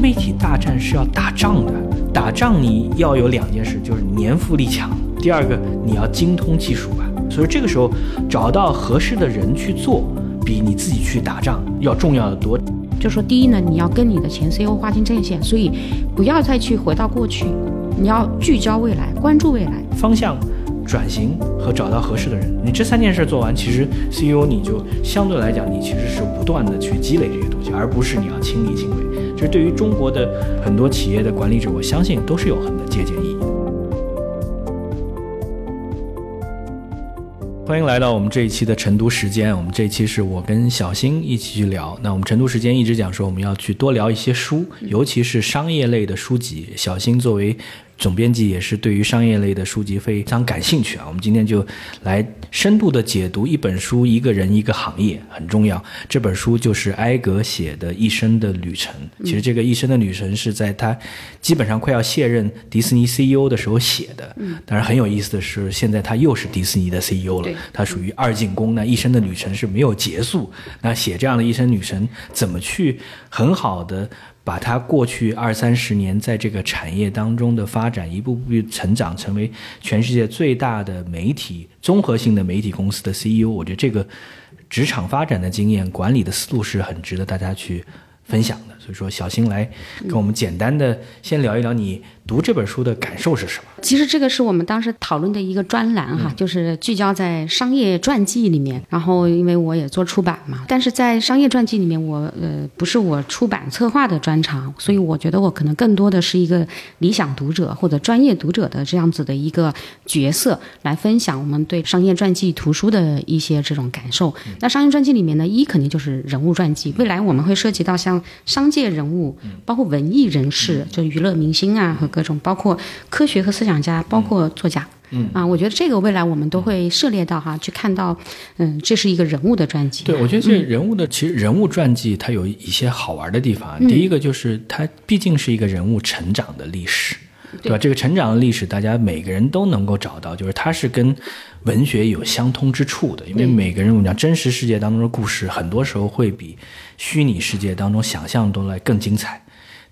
媒体大战是要打仗的，打仗你要有两件事，就是年富力强，第二个你要精通技术吧。所以这个时候找到合适的人去做，比你自己去打仗要重要的多。就说第一呢，你要跟你的前 CEO 划清阵线，所以不要再去回到过去，你要聚焦未来，关注未来方向。转型和找到合适的人，你这三件事做完，其实 CEO 你就相对来讲，你其实是不断的去积累这些东西，而不是你要亲力亲为。这对于中国的很多企业的管理者，我相信都是有很的借鉴意义。欢迎来到我们这一期的晨读时间，我们这一期是我跟小新一起去聊。那我们晨读时间一直讲说，我们要去多聊一些书，尤其是商业类的书籍。小新作为总编辑也是对于商业类的书籍非常感兴趣啊！我们今天就来深度的解读一本书、一个人、一个行业，很重要。这本书就是埃格写的《一生的旅程》。其实这个《一生的旅程》是在他基本上快要卸任迪士尼 CEO 的时候写的。嗯。当然很有意思的是，现在他又是迪士尼的 CEO 了。他属于二进宫。那一生的旅程是没有结束。那写这样的一生旅程，怎么去很好的？把他过去二三十年在这个产业当中的发展，一步步成长，成为全世界最大的媒体综合性的媒体公司的 CEO，我觉得这个职场发展的经验、管理的思路是很值得大家去分享的。所以说，小新来跟我们简单的先聊一聊你。读这本书的感受是什么？其实这个是我们当时讨论的一个专栏哈，就是聚焦在商业传记里面。然后因为我也做出版嘛，但是在商业传记里面，我呃不是我出版策划的专长，所以我觉得我可能更多的是一个理想读者或者专业读者的这样子的一个角色，来分享我们对商业传记图书的一些这种感受。那商业传记里面呢，一肯定就是人物传记，未来我们会涉及到像商界人物，包括文艺人士，就娱乐明星啊和。各种包括科学和思想家，包括作家，嗯啊，我觉得这个未来我们都会涉猎到哈，去看到，嗯，这是一个人物的传记。对，我觉得这人物的其实人物传记它有一些好玩的地方。第一个就是它毕竟是一个人物成长的历史，对吧？这个成长的历史，大家每个人都能够找到，就是它是跟文学有相通之处的。因为每个人我们讲真实世界当中的故事，很多时候会比虚拟世界当中想象中来更精彩。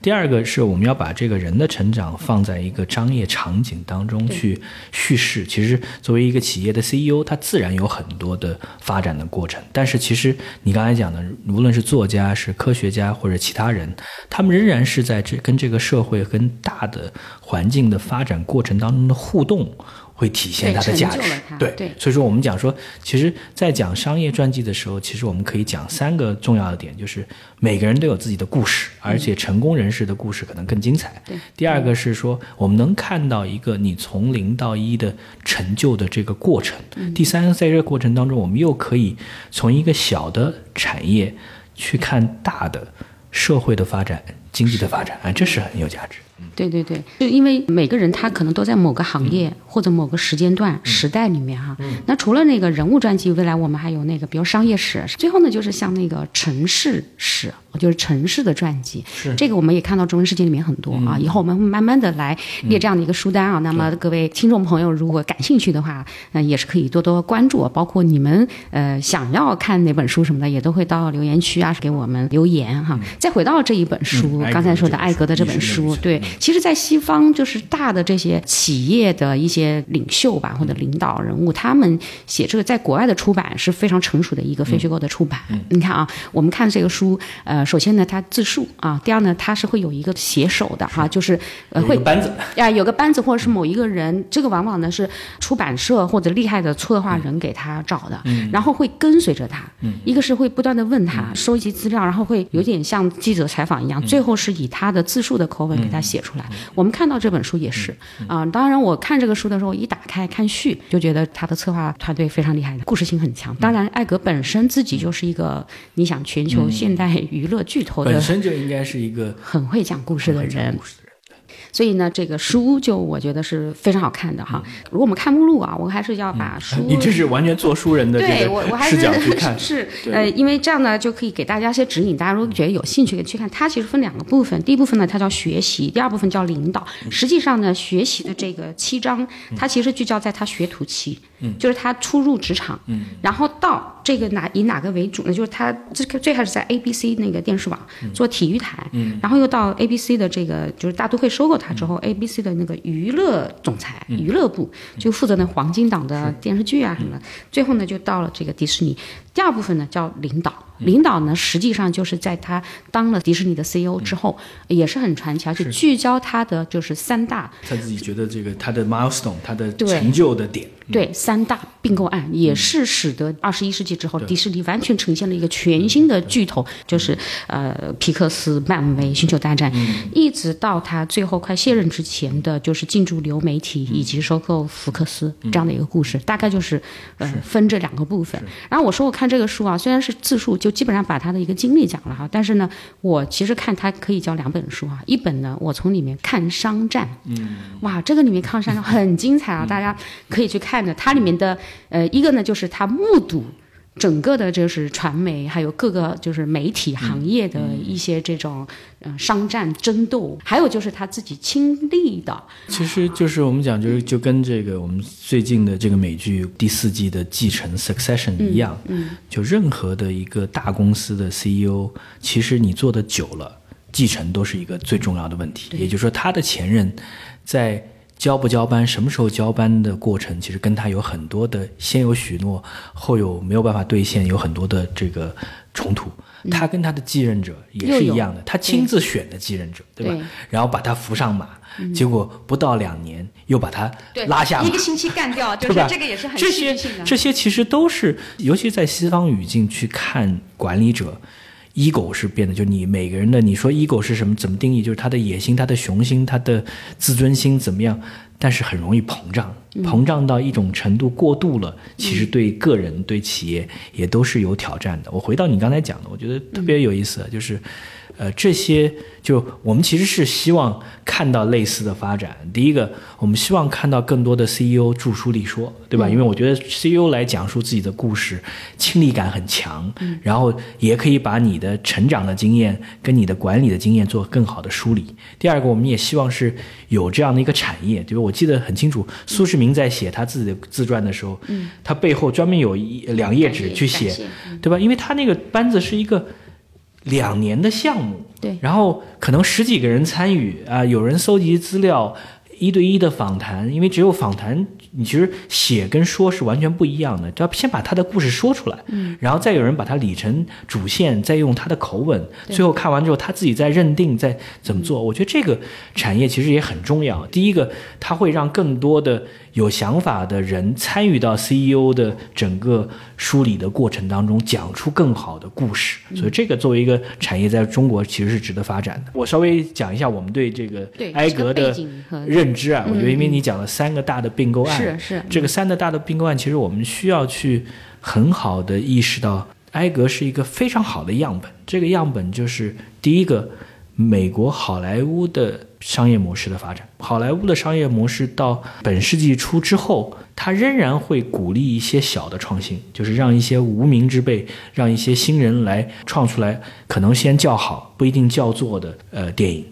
第二个是我们要把这个人的成长放在一个商业场景当中去叙事。其实作为一个企业的 CEO，他自然有很多的发展的过程。但是其实你刚才讲的，无论是作家、是科学家或者其他人，他们仍然是在这跟这个社会、跟大的环境的发展过程当中的互动。会体现它的价值，对，所以说我们讲说，其实，在讲商业传记的时候，其实我们可以讲三个重要的点，就是每个人都有自己的故事，而且成功人士的故事可能更精彩。对，第二个是说，我们能看到一个你从零到一的成就的这个过程。第三个，在这个过程当中，我们又可以从一个小的产业去看大的社会的发展、经济的发展，啊，这是很有价值。对对对，就因为每个人他可能都在某个行业或者某个时间段、时代里面哈。那除了那个人物传记，未来我们还有那个，比如商业史。最后呢，就是像那个城市史。就是城市的传记，是这个我们也看到中文世界里面很多啊。以后我们会慢慢的来列这样的一个书单啊。那么各位听众朋友，如果感兴趣的话，嗯，也是可以多多关注。包括你们呃想要看哪本书什么的，也都会到留言区啊给我们留言哈。再回到这一本书，刚才说的艾格的这本书，对，其实，在西方就是大的这些企业的一些领袖吧或者领导人物，他们写这个在国外的出版是非常成熟的一个非虚构的出版。你看啊，我们看这个书，呃。首先呢，它自述啊；第二呢，它是会有一个写手的哈，就是呃会班子。呀，有个班子或者是某一个人，这个往往呢是出版社或者厉害的策划人给他找的，然后会跟随着他，一个是会不断的问他，收集资料，然后会有点像记者采访一样，最后是以他的自述的口吻给他写出来。我们看到这本书也是啊，当然我看这个书的时候，一打开看序，就觉得他的策划团队非常厉害的，故事性很强。当然，艾格本身自己就是一个你想全球现代娱乐。巨头本身就应该是一个很会讲故事的人。所以呢，这个书就我觉得是非常好看的哈。如果我们看目录啊，我还是要把书。你这是完全做书人的对我我还是去 看。是呃，因为这样呢，就可以给大家一些指引。大家如果觉得有兴趣，去看。它其实分两个部分，第一部分呢，它叫学习；第二部分叫领导。实际上呢，学习的这个七章，它其实聚焦在他学徒期。嗯，就是他初入职场，嗯，然后到这个哪以哪个为主呢？就是他最最开始在 ABC 那个电视网做体育台，嗯，然后又到 ABC 的这个就是大都会收购他之后，ABC 的那个娱乐总裁、娱乐部就负责那黄金档的电视剧啊什么的，最后呢就到了这个迪士尼。第二部分呢叫领导，领导呢实际上就是在他当了迪士尼的 CEO 之后，也是很传奇，而且聚焦他的就是三大，他自己觉得这个他的 milestone，他的成就的点，对三大并购案，也是使得二十一世纪之后迪士尼完全呈现了一个全新的巨头，就是呃皮克斯、漫威、星球大战，一直到他最后快卸任之前的就是进驻流媒体以及收购福克斯这样的一个故事，大概就是呃分这两个部分。然后我说我看。这个书啊，虽然是自述，就基本上把他的一个经历讲了哈，但是呢，我其实看它可以叫两本书啊，一本呢，我从里面看商战，嗯，哇，这个里面看商战很精彩啊，大家可以去看的。它里面的呃，一个呢就是他目睹。整个的就是传媒，还有各个就是媒体行业的一些这种呃商战争斗，还有就是他自己亲历的。其实就是我们讲，就是就跟这个我们最近的这个美剧第四季的继承 Succession 一样，嗯，就任何的一个大公司的 CEO，其实你做的久了，继承都是一个最重要的问题。也就是说，他的前任在。交不交班，什么时候交班的过程，其实跟他有很多的先有许诺，后有没有办法兑现，有很多的这个冲突。他跟他的继任者也是一样的，他亲自选的继任者，对吧？然后把他扶上马，结果不到两年又把他拉下马，一个星期干掉，对吧？这个也是很这些这些其实都是，尤其在西方语境去看管理者。Ego 是变的，就你每个人的，你说 ego 是什么？怎么定义？就是他的野心、他的雄心、他的自尊心怎么样？但是很容易膨胀，膨胀到一种程度过度了，其实对个人、对企业也都是有挑战的。我回到你刚才讲的，我觉得特别有意思，就是。呃，这些就我们其实是希望看到类似的发展。第一个，我们希望看到更多的 CEO 著书立说，对吧？因为我觉得 CEO 来讲述自己的故事，亲历感很强，然后也可以把你的成长的经验跟你的管理的经验做更好的梳理。第二个，我们也希望是有这样的一个产业，对吧？我记得很清楚，苏世民在写他自己的自传的时候，他背后专门有一两页纸去写，对吧？因为他那个班子是一个。两年的项目，对，然后可能十几个人参与啊，有人搜集资料，一对一的访谈，因为只有访谈。你其实写跟说是完全不一样的，要先把他的故事说出来，嗯，然后再有人把它理成主线，再用他的口吻，最后看完之后他自己再认定再怎么做。我觉得这个产业其实也很重要。第一个，它会让更多的有想法的人参与到 CEO 的整个梳理的过程当中，讲出更好的故事。所以这个作为一个产业，在中国其实是值得发展的。我稍微讲一下我们对这个埃格的认知啊，我觉得因为你讲了三个大的并购案。是是，这个三个大的并购案，其实我们需要去很好的意识到，埃格是一个非常好的样本。这个样本就是第一个，美国好莱坞的商业模式的发展。好莱坞的商业模式到本世纪初之后，它仍然会鼓励一些小的创新，就是让一些无名之辈，让一些新人来创出来，可能先叫好，不一定叫座的呃电影。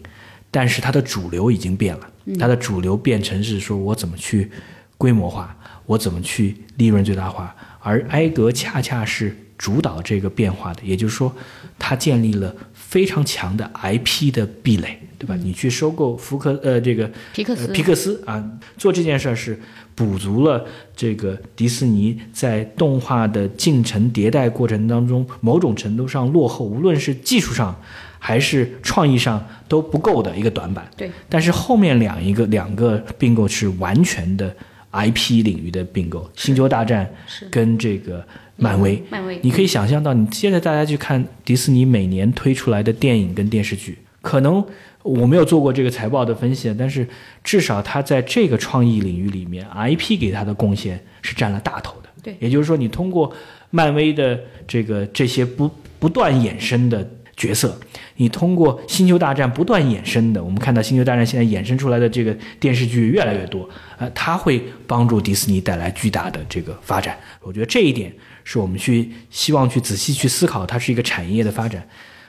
但是它的主流已经变了，它的主流变成是说我怎么去。规模化，我怎么去利润最大化？而埃格恰恰是主导这个变化的，也就是说，它建立了非常强的 IP 的壁垒，对吧？你去收购福克呃这个皮克斯皮克斯啊，做这件事儿是补足了这个迪士尼在动画的进程迭代过程当中某种程度上落后，无论是技术上还是创意上都不够的一个短板。对，但是后面两一个两个并购是完全的。IP 领域的并购，《星球大战》跟这个漫威，漫威，你可以想象到，你现在大家去看迪士尼每年推出来的电影跟电视剧，可能我没有做过这个财报的分析，但是至少它在这个创意领域里面，IP 给它的贡献是占了大头的。对，也就是说，你通过漫威的这个这些不不断衍生的。角色，你通过《星球大战》不断衍生的，我们看到《星球大战》现在衍生出来的这个电视剧越来越多，呃，它会帮助迪士尼带来巨大的这个发展。我觉得这一点是我们去希望去仔细去思考，它是一个产业的发展。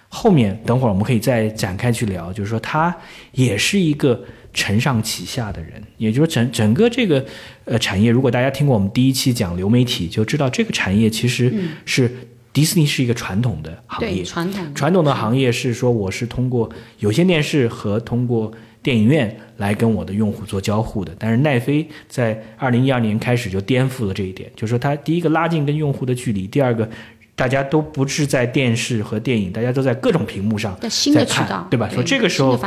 后面等会儿我们可以再展开去聊，就是说它也是一个承上启下的人，也就是说整整个这个呃产业，如果大家听过我们第一期讲流媒体，就知道这个产业其实是、迪士尼是一个传统的行业，传统传统的行业是说，我是通过有线电视和通过电影院来跟我的用户做交互的。但是奈飞在二零一二年开始就颠覆了这一点，就是说它第一个拉近跟用户的距离，第二个大家都不是在电视和电影，大家都在各种屏幕上在新的渠道，对吧？说这个时候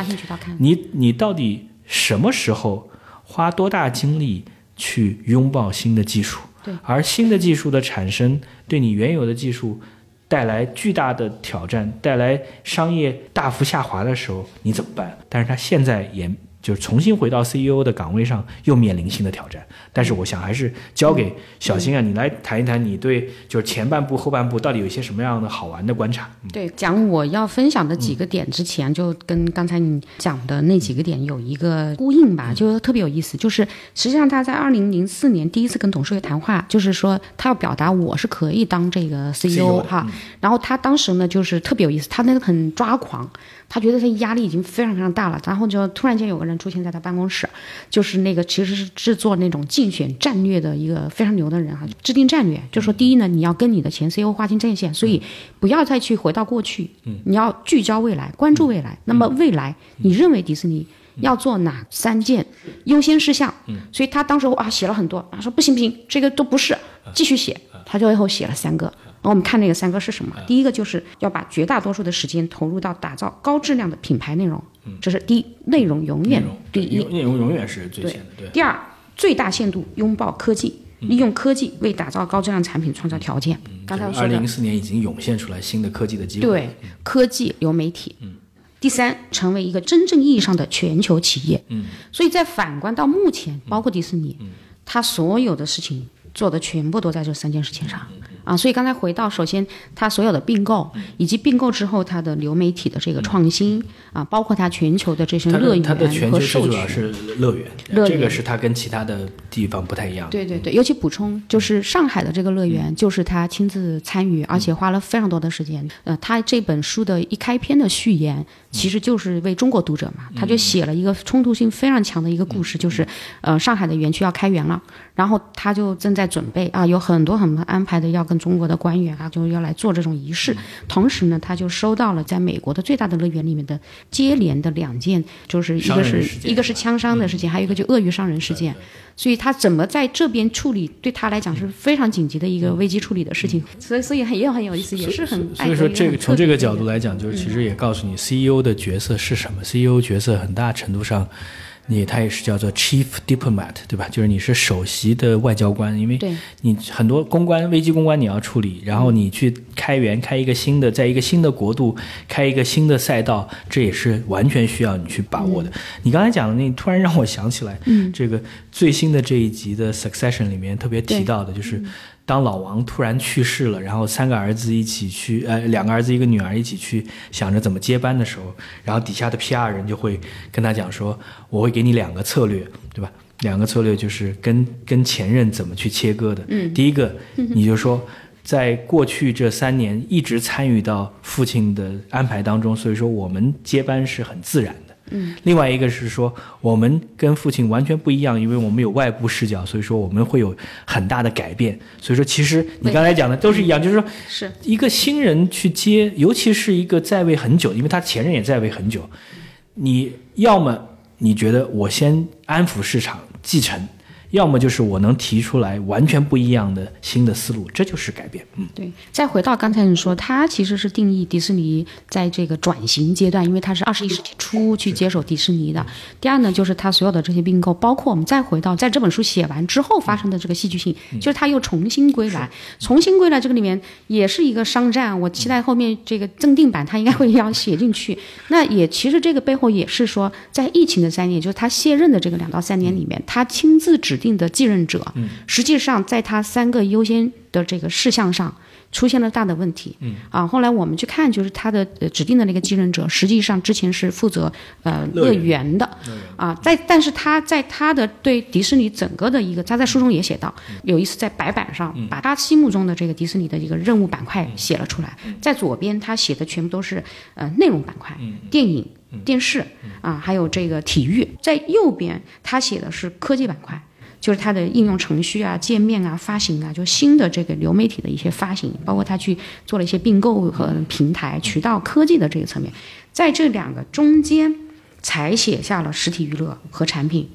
你你到底什么时候花多大精力去拥抱新的技术？对，而新的技术的产生对你原有的技术带来巨大的挑战，带来商业大幅下滑的时候，你怎么办？但是他现在也就是重新回到 CEO 的岗位上，又面临新的挑战。但是我想还是交给小新啊，你来谈一谈你对就是前半部、后半部到底有一些什么样的好玩的观察？对，讲我要分享的几个点之前，就跟刚才你讲的那几个点有一个呼应吧，就特别有意思。就是实际上他在二零零四年第一次跟董事会谈话，就是说他要表达我是可以当这个 CEO 哈。然后他当时呢，就是特别有意思，他那个很抓狂，他觉得他压力已经非常非常大了，然后就突然间有个人出现在他办公室，就是那个其实是制作那种竞选战略的一个非常牛的人哈，制定战略，就说第一呢，你要跟你的前 CEO 划清战线，所以不要再去回到过去，你要聚焦未来，关注未来。那么未来你认为迪士尼要做哪三件优先事项？嗯所以他当时啊写了很多，他说不行不行，这个都不是，继续写，他最后写了三个。我们看那个三个是什么？第一个就是要把绝大多数的时间投入到打造高质量的品牌内容，这是第一，内容永远第一。内容永远是最先的，对。第二，最大限度拥抱科技，利用科技为打造高质量产品创造条件。刚才我说的二零一，四年已经涌现出来新的科技的机会。对，科技流媒体。第三，成为一个真正意义上的全球企业。嗯，所以在反观到目前，包括迪士尼，它所有的事情做的全部都在这三件事情上。啊，所以刚才回到，首先它所有的并购，以及并购之后它的流媒体的这个创新啊，包括它全球的这些乐的它的全球最园和授权。主要是乐园，乐园这个是它跟其他的地方不太一样。对对对，尤其补充就是上海的这个乐园，就是他亲自参与，而且花了非常多的时间。呃，他这本书的一开篇的序言，其实就是为中国读者嘛，他就写了一个冲突性非常强的一个故事，就是呃上海的园区要开园了，然后他就正在准备啊，有很多很多安排的要跟中国的官员啊，就要来做这种仪式。同时呢，他就收到了在美国的最大的乐园里面的接连的两件，就是一个是一个是枪伤的事情，还有一个就鳄鱼伤人事件。所以他怎么在这边处理，对他来讲是非常紧急的一个危机处理的事情。所以，所以很也很有意思，也是很所以说，这个从这个角度来，来讲，就是其实也告诉你，CEO 的角色是什么。CEO 角色很大程度上，你他也是叫做 Chief Diplomat，对吧？就是你是首席的外交官，因为你很多公关、危机公关你要处理，然后你去开源、开一个新的，在一个新的国度开一个新的赛道，这也是完全需要你去把握的。你刚才讲的那，突然让我想起来，嗯这个最新的这一集的 Succession 里面特别提到的就是。当老王突然去世了，然后三个儿子一起去，呃，两个儿子一个女儿一起去想着怎么接班的时候，然后底下的 PR 人就会跟他讲说，我会给你两个策略，对吧？两个策略就是跟跟前任怎么去切割的。嗯，第一个，你就说。在过去这三年一直参与到父亲的安排当中，所以说我们接班是很自然的。嗯，另外一个是说我们跟父亲完全不一样，因为我们有外部视角，所以说我们会有很大的改变。所以说，其实你刚才讲的都是一样，就是说是。一个新人去接，尤其是一个在位很久，因为他前任也在位很久，你要么你觉得我先安抚市场继承，要么就是我能提出来完全不一样的新的思路，这就是改变。嗯，对，再回到刚才你说，他其实是定义迪士尼在这个转型阶段，因为他是二十一世纪初去接手迪士尼的。第二呢，就是他所有的这些并购，包括我们再回到在这本书写完之后发生的这个戏剧性，就是他又重新归来，重新归来这个里面也是一个商战。我期待后面这个增定版他应该会要写进去。那也其实这个背后也是说，在疫情的三年，就是他卸任的这个两到三年里面，他亲自指定的继任者，实际上在他三个优先的这个事项上。出现了大的问题，嗯。啊，后来我们去看，就是他的、呃、指定的那个继任者，实际上之前是负责呃乐乐园园。的，啊，在但是他在他的对迪士尼整个的一个，他在书中也写到，有一次在白板上把他心目中的这个迪士尼的一个任务板块写了出来，在左边他写的全部都是呃内容板块，电影、电视啊，还有这个体育。在右边，他写的是科技板块，就是它的应用程序啊、界面啊、发行啊，就新的这个流媒体的一些发行，包括它去做了一些并购和平台、渠道、科技的这个层面。在这两个中间，才写下了实体娱乐和产品。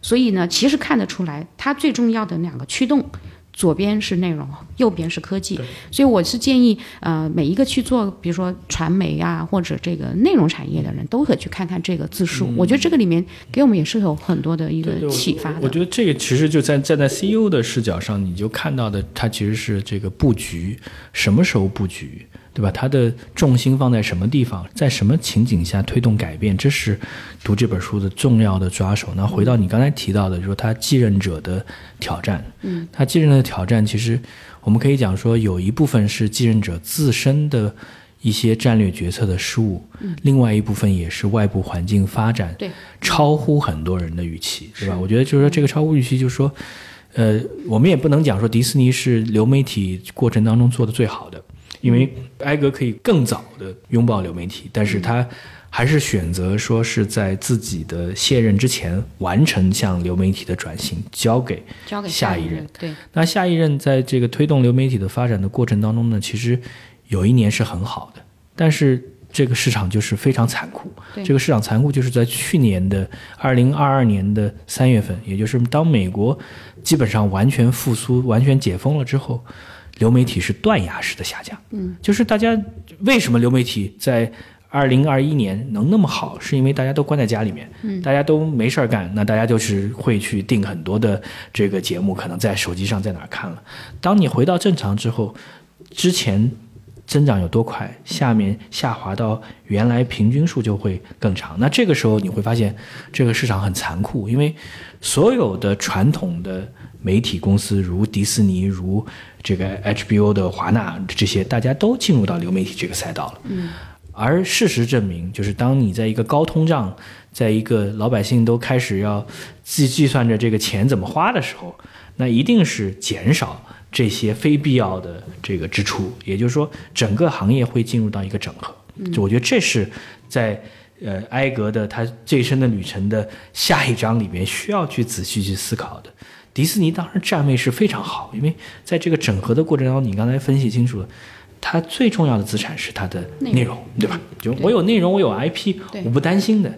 所以呢，其实看得出来，它最重要的两个驱动。左边是内容，右边是科技，所以我是建议，呃，每一个去做，比如说传媒啊，或者这个内容产业的人都可以去看看这个字数。我觉得这个里面给我们也是有很多的一个启发的。我觉得这个其实就在站在 CEO 的视角上，你就看到的，它其实是这个布局，什么时候布局。对吧？它的重心放在什么地方，在什么情景下推动改变，这是读这本书的重要的抓手。那回到你刚才提到的，就是他继任者的挑战。嗯，他继任的挑战，其实我们可以讲说，有一部分是继任者自身的一些战略决策的失误，嗯，另外一部分也是外部环境发展对超乎很多人的预期，对吧？我觉得就是说，这个超乎预期，就是说，呃，我们也不能讲说迪士尼是流媒体过程当中做的最好的。因为埃格可以更早的拥抱流媒体，但是他还是选择说是在自己的卸任之前完成向流媒体的转型，交给交给下一任。对，那下一任在这个推动流媒体的发展的过程当中呢，其实有一年是很好的，但是这个市场就是非常残酷。这个市场残酷就是在去年的二零二二年的三月份，也就是当美国基本上完全复苏、完全解封了之后。流媒体是断崖式的下降，嗯，就是大家为什么流媒体在二零二一年能那么好，是因为大家都关在家里面，嗯，大家都没事儿干，那大家就是会去订很多的这个节目，可能在手机上在哪儿看了。当你回到正常之后，之前增长有多快，下面下滑到原来平均数就会更长。那这个时候你会发现这个市场很残酷，因为所有的传统的媒体公司，如迪士尼，如这个 HBO 的华纳这些，大家都进入到流媒体这个赛道了。嗯，而事实证明，就是当你在一个高通胀，在一个老百姓都开始要计计算着这个钱怎么花的时候，那一定是减少这些非必要的这个支出。也就是说，整个行业会进入到一个整合。就我觉得这是在呃埃格的他这一生的旅程的下一章里面需要去仔细去思考的。迪士尼当然站位是非常好，因为在这个整合的过程当中，你刚才分析清楚了，它最重要的资产是它的内容，对吧？就我有内容，我有 IP，我不担心的。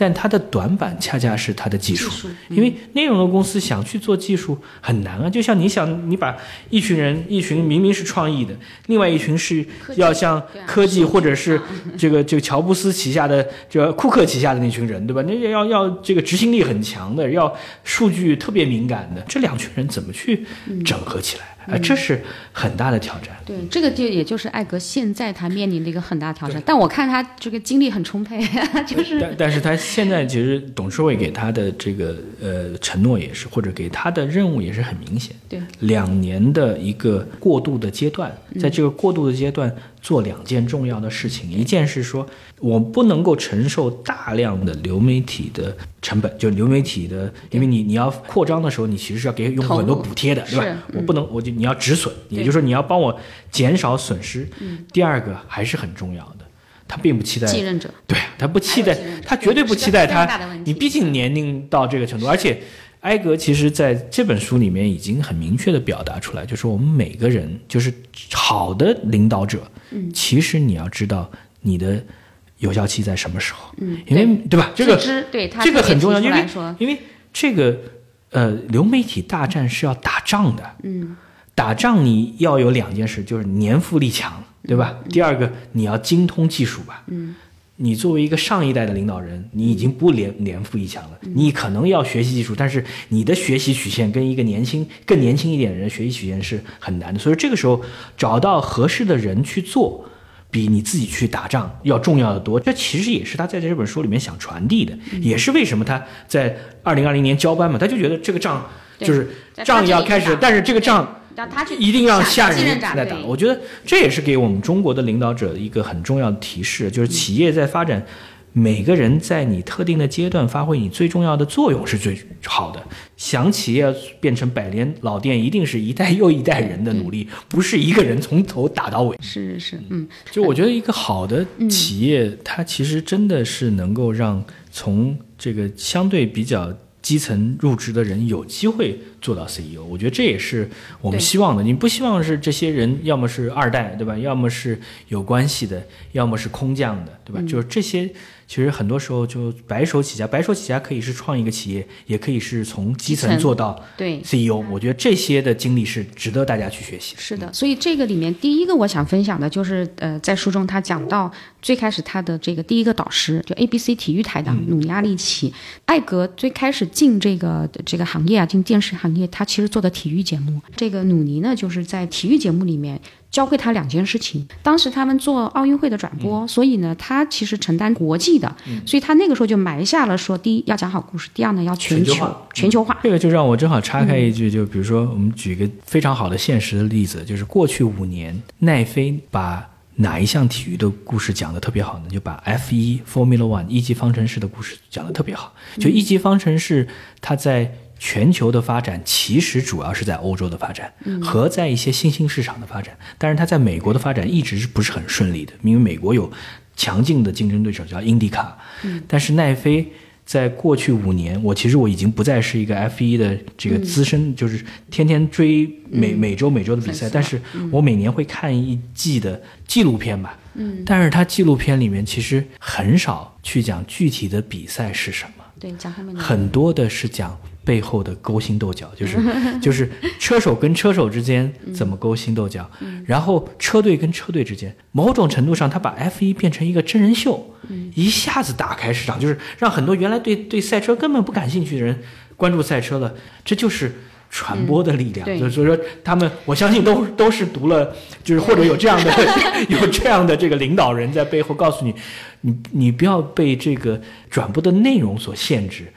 但它的短板恰恰是它的技术，因为内容的公司想去做技术很难啊。就像你想，你把一群人，一群明明是创意的，另外一群是要像科技或者是这个这个乔布斯旗下的，就库克旗下的那群人，对吧？那要要这个执行力很强的，要数据特别敏感的，这两群人怎么去整合起来？啊，这是很大的挑战。对，这个就也就是艾格现在他面临的一个很大挑战。但我看他这个精力很充沛，就是。但但是他现在其实董事会给他的这个呃承诺也是，或者给他的任务也是很明显。对，两年的一个过渡的阶段，在这个过渡的阶段。做两件重要的事情，一件是说，我不能够承受大量的流媒体的成本，就流媒体的，因为你你要扩张的时候，你其实是要给用户很多补贴的，对吧？我不能，我就你要止损，也就是说你要帮我减少损失。第二个还是很重要的，他并不期待继任者，对他不期待，他绝对不期待他，你毕竟年龄到这个程度，而且。埃格其实在这本书里面已经很明确的表达出来，就是我们每个人，就是好的领导者，嗯，其实你要知道你的有效期在什么时候，嗯，因为对。吧？这个对这个很重要，因为，因为这个呃流媒体大战是要打仗的，嗯，打仗你要有两件事，就是年富力强，对吧？第二个你要精通技术吧，嗯。你作为一个上一代的领导人，你已经不连年富一强了。你可能要学习技术，但是你的学习曲线跟一个年轻、更年轻一点的人学习曲线是很难的。所以这个时候找到合适的人去做，比你自己去打仗要重要的多。这其实也是他在这本书里面想传递的，也是为什么他在二零二零年交班嘛，他就觉得这个仗就是仗要开始，但是这个仗。让他去一定要下人来打，我觉得这也是给我们中国的领导者一个很重要的提示，就是企业在发展每个人在你特定的阶段发挥你最重要的作用是最好的。想企业变成百年老店，一定是一代又一代人的努力，不是一个人从头打到尾。是是，嗯，就我觉得一个好的企业，它其实真的是能够让从这个相对比较。基层入职的人有机会做到 CEO，我觉得这也是我们希望的。你不希望是这些人要么是二代，对吧？要么是有关系的，要么是空降的，对吧？就是这些。其实很多时候就白手起家，白手起家可以是创一个企业，也可以是从基层做到对 CEO。我觉得这些的经历是值得大家去学习。是的，所以这个里面第一个我想分享的就是，呃，在书中他讲到最开始他的这个第一个导师就 ABC 体育台的努尼阿利奇，艾格最开始进这个这个行业啊，进电视行业，他其实做的体育节目。这个努尼呢，就是在体育节目里面。教会他两件事情。当时他们做奥运会的转播，所以呢，他其实承担国际的，所以他那个时候就埋下了说：第一要讲好故事，第二呢要全球全球化。这个就让我正好插开一句，就比如说我们举一个非常好的现实的例子，就是过去五年，奈飞把哪一项体育的故事讲得特别好呢？就把 F 一 Formula One 一级方程式的故事讲得特别好。就一级方程式，它在。全球的发展其实主要是在欧洲的发展和在一些新兴市场的发展，但是它在美国的发展一直是不是很顺利的，因为美国有强劲的竞争对手叫英迪卡。但是奈飞在过去五年，我其实我已经不再是一个 F 一的这个资深，就是天天追每每周每周的比赛，但是我每年会看一季的纪录片吧。嗯，但是它纪录片里面其实很少去讲具体的比赛是什么，对，讲很多的是讲。背后的勾心斗角，就是就是车手跟车手之间怎么勾心斗角，然后车队跟车队之间，某种程度上，他把 F 一变成一个真人秀，一下子打开市场，就是让很多原来对对赛车根本不感兴趣的人关注赛车了。这就是传播的力量。所以说，他们我相信都都是读了，就是或者有这样的 有这样的这个领导人在背后告诉你，你你不要被这个转播的内容所限制。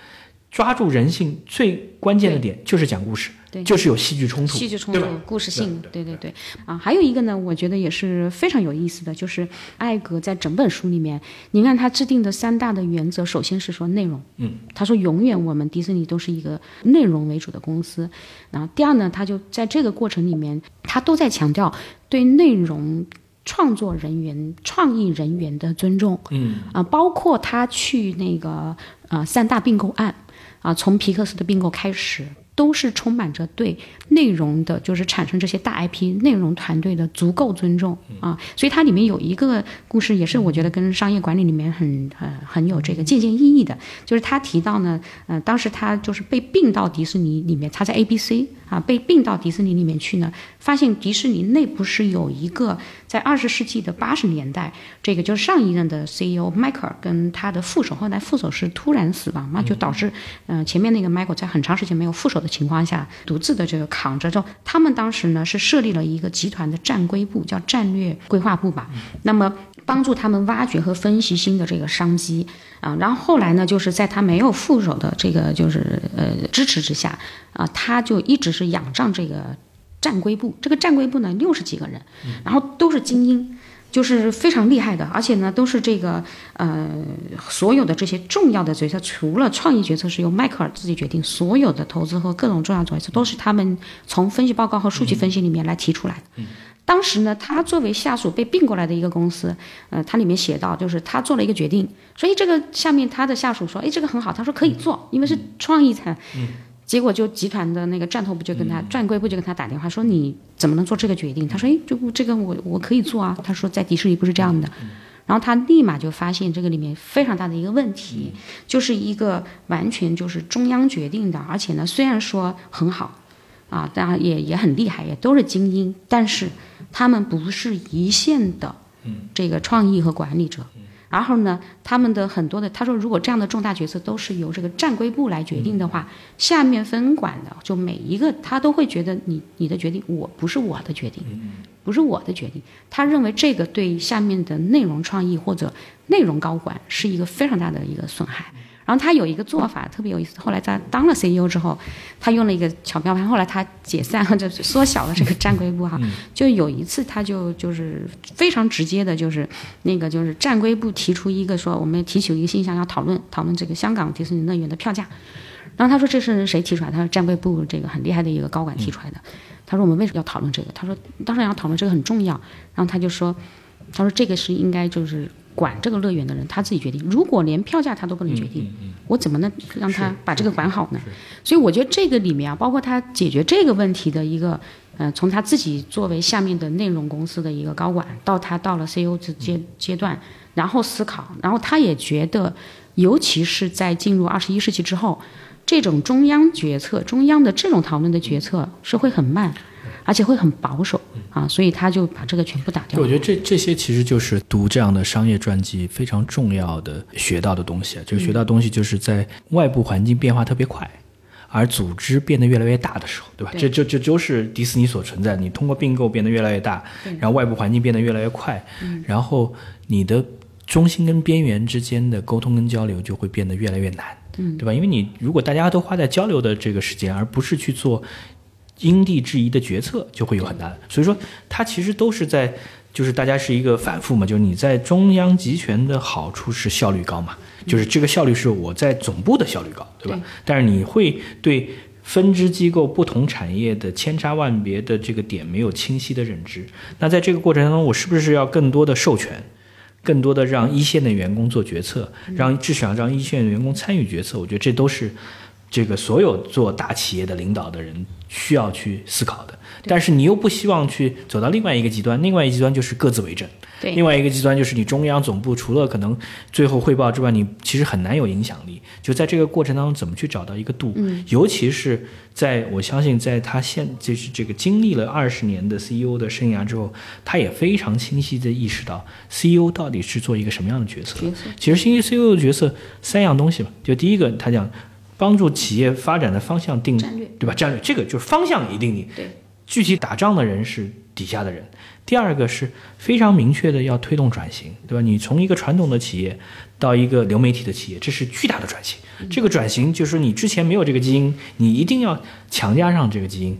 抓住人性最关键的点就是讲故事，对，就是有戏剧冲突，戏剧冲突，故事性，对对对。啊，还有一个呢，我觉得也是非常有意思的，就是艾格在整本书里面，你看他制定的三大的原则，首先是说内容，嗯，他说永远我们迪士尼都是一个内容为主的公司。然后第二呢，他就在这个过程里面，他都在强调对内容创作人员、创意人员的尊重，嗯，啊，包括他去那个啊三大并购案。啊，从皮克斯的并购开始。都是充满着对内容的，就是产生这些大 IP 内容团队的足够尊重啊，所以它里面有一个故事，也是我觉得跟商业管理里面很很很有这个借鉴意义的，就是他提到呢，呃，当时他就是被并到迪士尼里面，他在 ABC 啊被并到迪士尼里面去呢，发现迪士尼内部是有一个在二十世纪的八十年代，这个就是上一任的 CEO 迈克尔跟他的副手，后来副手是突然死亡嘛，就导致嗯前面那个迈克尔在很长时间没有副手。的情况下，独自的这个扛着，就他们当时呢是设立了一个集团的战规部，叫战略规划部吧。那么帮助他们挖掘和分析新的这个商机啊。然后后来呢，就是在他没有副手的这个就是呃支持之下啊，他就一直是仰仗这个战规部。这个战规部呢六十几个人，然后都是精英。就是非常厉害的，而且呢，都是这个呃，所有的这些重要的决策，除了创意决策是由迈克尔自己决定，所有的投资和各种重要决策都是他们从分析报告和数据分析里面来提出来的。当时呢，他作为下属被并过来的一个公司，呃，他里面写到，就是他做了一个决定，所以这个下面他的下属说，哎，这个很好，他说可以做，因为是创意才。结果就集团的那个战头部就跟他战规部就跟他打电话说你怎么能做这个决定？他说哎，就这个我我可以做啊。他说在迪士尼不是这样的，然后他立马就发现这个里面非常大的一个问题，就是一个完全就是中央决定的，而且呢虽然说很好，啊，当然也也很厉害，也都是精英，但是他们不是一线的这个创意和管理者。然后呢，他们的很多的，他说，如果这样的重大决策都是由这个战规部来决定的话，下面分管的就每一个他都会觉得你你的决定我不是我的决定，不是我的决定。他认为这个对下面的内容创意或者内容高管是一个非常大的一个损害。然后他有一个做法特别有意思，后来他当了 CEO 之后，他用了一个巧妙法，后来他解散了，就是缩小了这个战规部哈。就有一次他就就是非常直接的，就是那个就是战规部提出一个说，我们提取一个信项要讨论讨论这个香港迪士尼乐园的票价。然后他说这是谁提出来？他说战规部这个很厉害的一个高管提出来的。他说我们为什么要讨论这个？他说当然要讨论这个很重要。然后他就说，他说这个是应该就是管这个乐园的人他自己决定。如果连票价他都不能决定，我怎么能让他把这个管好呢？所以我觉得这个里面啊，包括他解决这个问题的一个，呃，从他自己作为下面的内容公司的一个高管，到他到了 CEO 这阶阶段，然后思考，然后他也觉得，尤其是在进入二十一世纪之后。这种中央决策、中央的这种讨论的决策是会很慢，而且会很保守啊，所以他就把这个全部打掉。我觉得这这些其实就是读这样的商业传记非常重要的学到的东西。这个学到东西就是在外部环境变化特别快，而组织变得越来越大的时候，对吧？这这这就是迪士尼所存在。你通过并购变得越来越大，然后外部环境变得越来越快，然后你的中心跟边缘之间的沟通跟交流就会变得越来越难。嗯，对吧？因为你如果大家都花在交流的这个时间，而不是去做因地制宜的决策，就会有很大的。所以说，它其实都是在，就是大家是一个反复嘛。就是你在中央集权的好处是效率高嘛，就是这个效率是我在总部的效率高，对吧？但是你会对分支机构不同产业的千差万别的这个点没有清晰的认知。那在这个过程当中，我是不是要更多的授权？更多的让一线的员工做决策，让至少让一线的员工参与决策，我觉得这都是这个所有做大企业的领导的人需要去思考的。但是你又不希望去走到另外一个极端，另外一个极端就是各自为政。另外一个极端就是你中央总部除了可能最后汇报之外，你其实很难有影响力。就在这个过程当中，怎么去找到一个度？尤其是在我相信，在他现就是这个经历了二十年的 CEO 的生涯之后，他也非常清晰地意识到 CEO 到底是做一个什么样的角色。其实新 CEO 的角色三样东西吧，就第一个他讲帮助企业发展的方向定战略，对吧？战略这个就是方向一定你对，具体打仗的人是底下的人。第二个是非常明确的要推动转型，对吧？你从一个传统的企业到一个流媒体的企业，这是巨大的转型。这个转型就是你之前没有这个基因，你一定要强加上这个基因。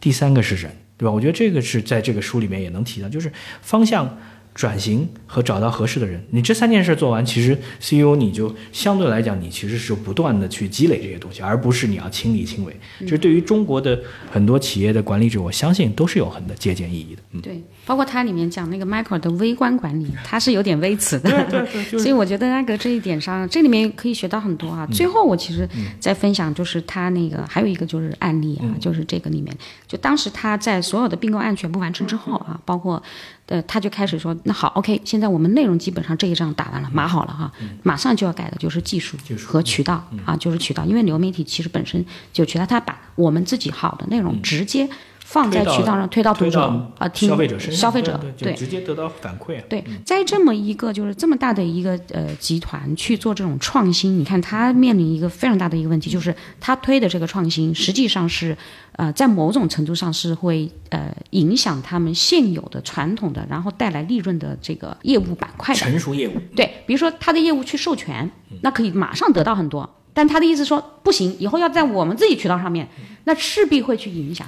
第三个是人，对吧？我觉得这个是在这个书里面也能提到，就是方向。转型和找到合适的人，你这三件事做完，其实 CEO 你就相对来讲，你其实是不断的去积累这些东西，而不是你要亲力亲为。这对于中国的很多企业的管理者，我相信都是有很的借鉴意义的。嗯，对，包括它里面讲那个 Michael 的微观管理，它是有点微词的。对对对，所以我觉得那个这一点上，这里面可以学到很多啊。最后我其实在分享，就是他那个还有一个就是案例啊，就是这个里面，就当时他在所有的并购案全部完成之后啊，包括。呃，他就开始说，那好，OK，现在我们内容基本上这一仗打完了，码好了哈，马上就要改的就是技术和渠道啊，就是渠道，因为流媒体其实本身就渠道，他把我们自己好的内容直接。放在渠道上推到读者啊，听消费者身上，消费者对直接得到反馈。对，在这么一个就是这么大的一个呃集团去做这种创新，你看他面临一个非常大的一个问题，就是他推的这个创新实际上是呃在某种程度上是会呃影响他们现有的传统的，然后带来利润的这个业务板块。成熟业务。对，比如说他的业务去授权，那可以马上得到很多，但他的意思说不行，以后要在我们自己渠道上面，那势必会去影响。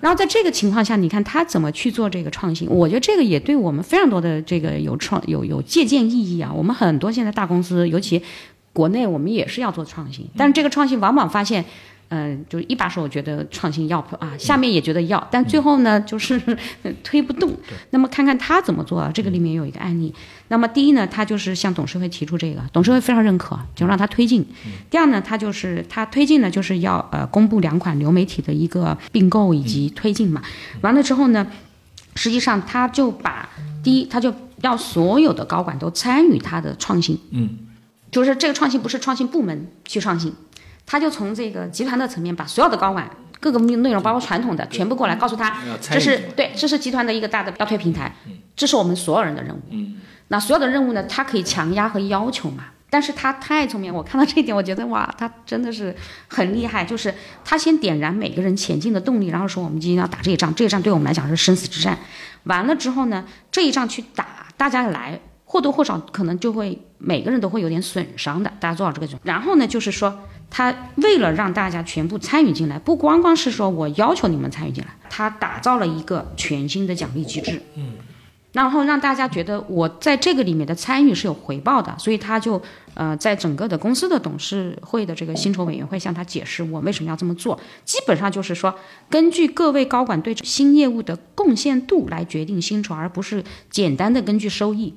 然后在这个情况下，你看他怎么去做这个创新？我觉得这个也对我们非常多的这个有创有有借鉴意义啊。我们很多现在大公司，尤其国内，我们也是要做创新，但是这个创新往往发现。嗯，就是一把手觉得创新要啊，下面也觉得要，但最后呢，就是推不动。那么看看他怎么做啊？这个里面有一个案例。那么第一呢，他就是向董事会提出这个，董事会非常认可，就让他推进。第二呢，他就是他推进呢，就是要呃公布两款流媒体的一个并购以及推进嘛。完了之后呢，实际上他就把第一，他就要所有的高管都参与他的创新。嗯，就是这个创新不是创新部门去创新。他就从这个集团的层面，把所有的高管各个内容，包括传统的，全部过来告诉他，这是对，这是集团的一个大的倒推平台，这是我们所有人的任务。那所有的任务呢，他可以强压和要求嘛？但是他太聪明，我看到这一点，我觉得哇，他真的是很厉害。就是他先点燃每个人前进的动力，然后说我们今天要打这一仗，这一仗对我们来讲是生死之战。完了之后呢，这一仗去打，大家来。或多或少可能就会每个人都会有点损伤的，大家做好这个准备。然后呢，就是说他为了让大家全部参与进来，不光光是说我要求你们参与进来，他打造了一个全新的奖励机制。嗯。然后让大家觉得我在这个里面的参与是有回报的，所以他就呃在整个的公司的董事会的这个薪酬委员会向他解释我为什么要这么做，基本上就是说根据各位高管对新业务的贡献度来决定薪酬，而不是简单的根据收益。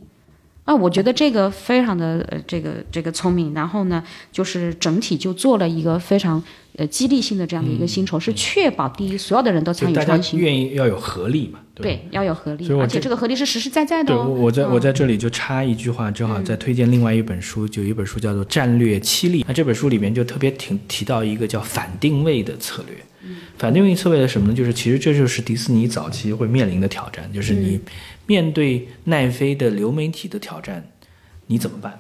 啊，我觉得这个非常的呃这个这个聪明，然后呢就是整体就做了一个非常呃激励性的这样的一个薪酬，是确保第一所有的人都参与创新，愿意要有合力嘛。对，要有合力，而且这个合力是实实在在的。对，我我在我在这里就插一句话，正好在推荐另外一本书，就有一本书叫做《战略七力》。那这本书里面就特别提提到一个叫反定位的策略。反定位策略的什么呢？就是其实这就是迪士尼早期会面临的挑战，就是你面对奈飞的流媒体的挑战，你怎么办？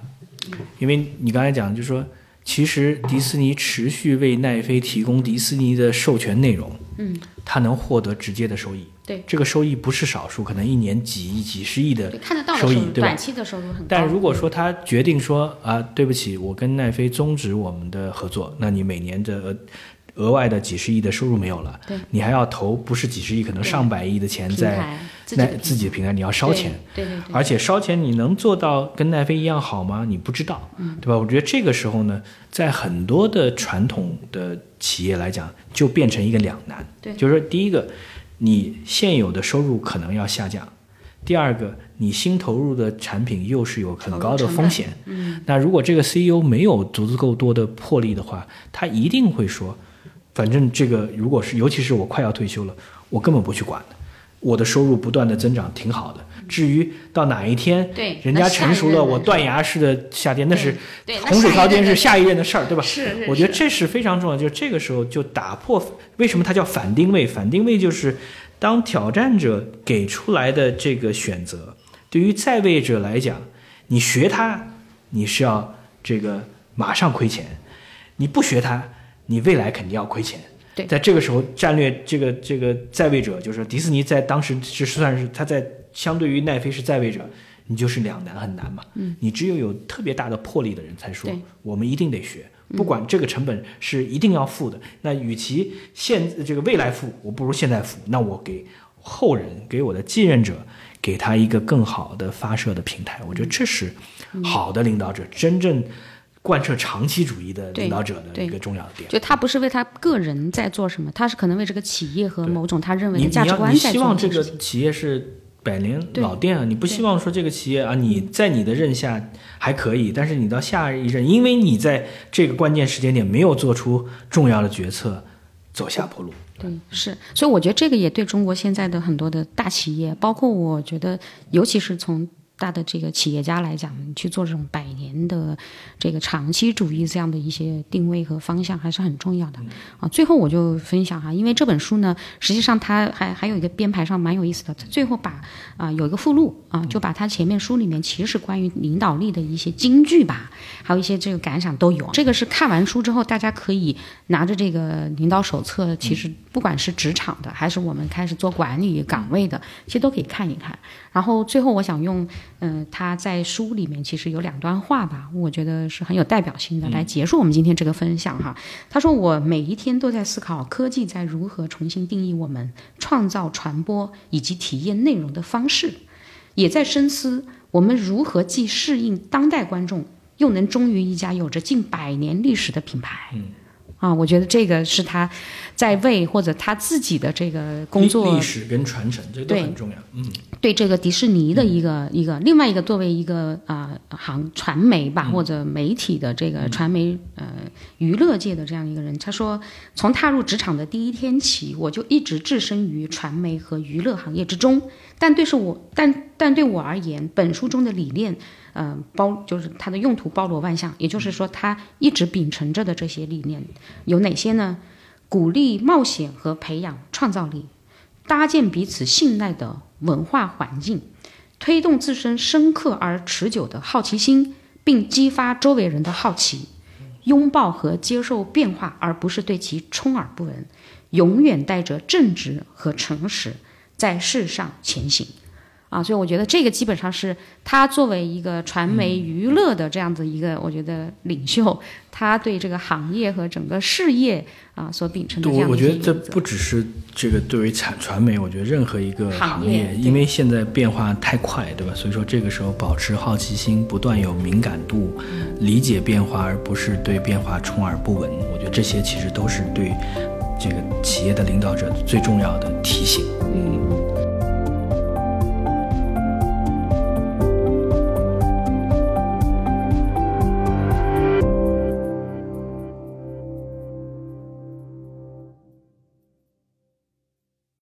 因为你刚才讲，就是说。其实迪士尼持续为奈飞提供迪士尼的授权内容，嗯，它能获得直接的收益。对，这个收益不是少数，可能一年几亿、几十亿的收益，对吧？短期的收入很高。但如果说他决定说啊，对不起，我跟奈飞终止我们的合作，那你每年的。额外的几十亿的收入没有了，你还要投不是几十亿，可能上百亿的钱在奈自己的平台，你要烧钱，对对对，而且烧钱你能做到跟奈飞一样好吗？你不知道，对吧？我觉得这个时候呢，在很多的传统的企业来讲，就变成一个两难，对，就是说，第一个，你现有的收入可能要下降；第二个，你新投入的产品又是有很高的风险，嗯，那如果这个 CEO 没有足够多的魄力的话，他一定会说。反正这个，如果是尤其是我快要退休了，我根本不去管的。我的收入不断的增长，挺好的。至于到哪一天，对，人家成熟了，我断崖式的下跌，那是洪水滔天，是下一任的事儿，对吧？是，我觉得这是非常重要。就是这个时候就打破，为什么它叫反定位？反定位就是当挑战者给出来的这个选择，对于在位者来讲，你学他，你是要这个马上亏钱；你不学他。你未来肯定要亏钱，对，在这个时候，战略这个这个在位者就是迪士尼，在当时是算是他在相对于奈飞是在位者，你就是两难很难嘛。嗯，你只有有特别大的魄力的人才说，我们一定得学，不管这个成本是一定要付的。那与其现这个未来付，我不如现在付。那我给后人，给我的继任者，给他一个更好的发射的平台。我觉得这是好的领导者真正。贯彻长期主义的领导者的一个重要的点，就他不是为他个人在做什么，他是可能为这个企业和某种他认为的价值观在做你希望这个企业是百年老店啊，你不希望说这个企业啊，你在你的任下还可以，但是你到下一任，因为你在这个关键时间点没有做出重要的决策，走下坡路。对，是，所以我觉得这个也对中国现在的很多的大企业，包括我觉得，尤其是从。大的这个企业家来讲，去做这种百年的这个长期主义这样的一些定位和方向还是很重要的啊。最后我就分享哈，因为这本书呢，实际上它还还有一个编排上蛮有意思的。最后把啊有一个附录啊，就把它前面书里面其实关于领导力的一些金句吧，还有一些这个感想都有。这个是看完书之后，大家可以拿着这个领导手册，其实不管是职场的，还是我们开始做管理岗位的，其实都可以看一看。然后最后我想用。嗯，他在书里面其实有两段话吧，我觉得是很有代表性的，来结束我们今天这个分享哈。他说：“我每一天都在思考科技在如何重新定义我们创造、传播以及体验内容的方式，也在深思我们如何既适应当代观众，又能忠于一家有着近百年历史的品牌。”啊，我觉得这个是他在为或者他自己的这个工作历史跟传承，这都很重要。嗯，对这个迪士尼的一个一个另外一个作为一个啊行传媒吧或者媒体的这个传媒呃娱乐界的这样一个人，他说从踏入职场的第一天起，我就一直置身于传媒和娱乐行业之中。但对是我但但对我而言，本书中的理念。嗯，包就是它的用途包罗万象，也就是说，它一直秉承着的这些理念有哪些呢？鼓励冒险和培养创造力，搭建彼此信赖的文化环境，推动自身深刻而持久的好奇心，并激发周围人的好奇，拥抱和接受变化，而不是对其充耳不闻，永远带着正直和诚实在世上前行。啊，所以我觉得这个基本上是他作为一个传媒娱乐的这样子一个，我觉得领袖，他对这个行业和整个事业啊所秉承的这样我我觉得这不只是这个对于产传媒，我觉得任何一个行行，业因为现在变化太快，对吧？所以说这个时候保持好奇心，不断有敏感度，理解变化，而不是对变化充耳不闻。我觉得这些其实都是对这个企业的领导者最重要的提醒。嗯。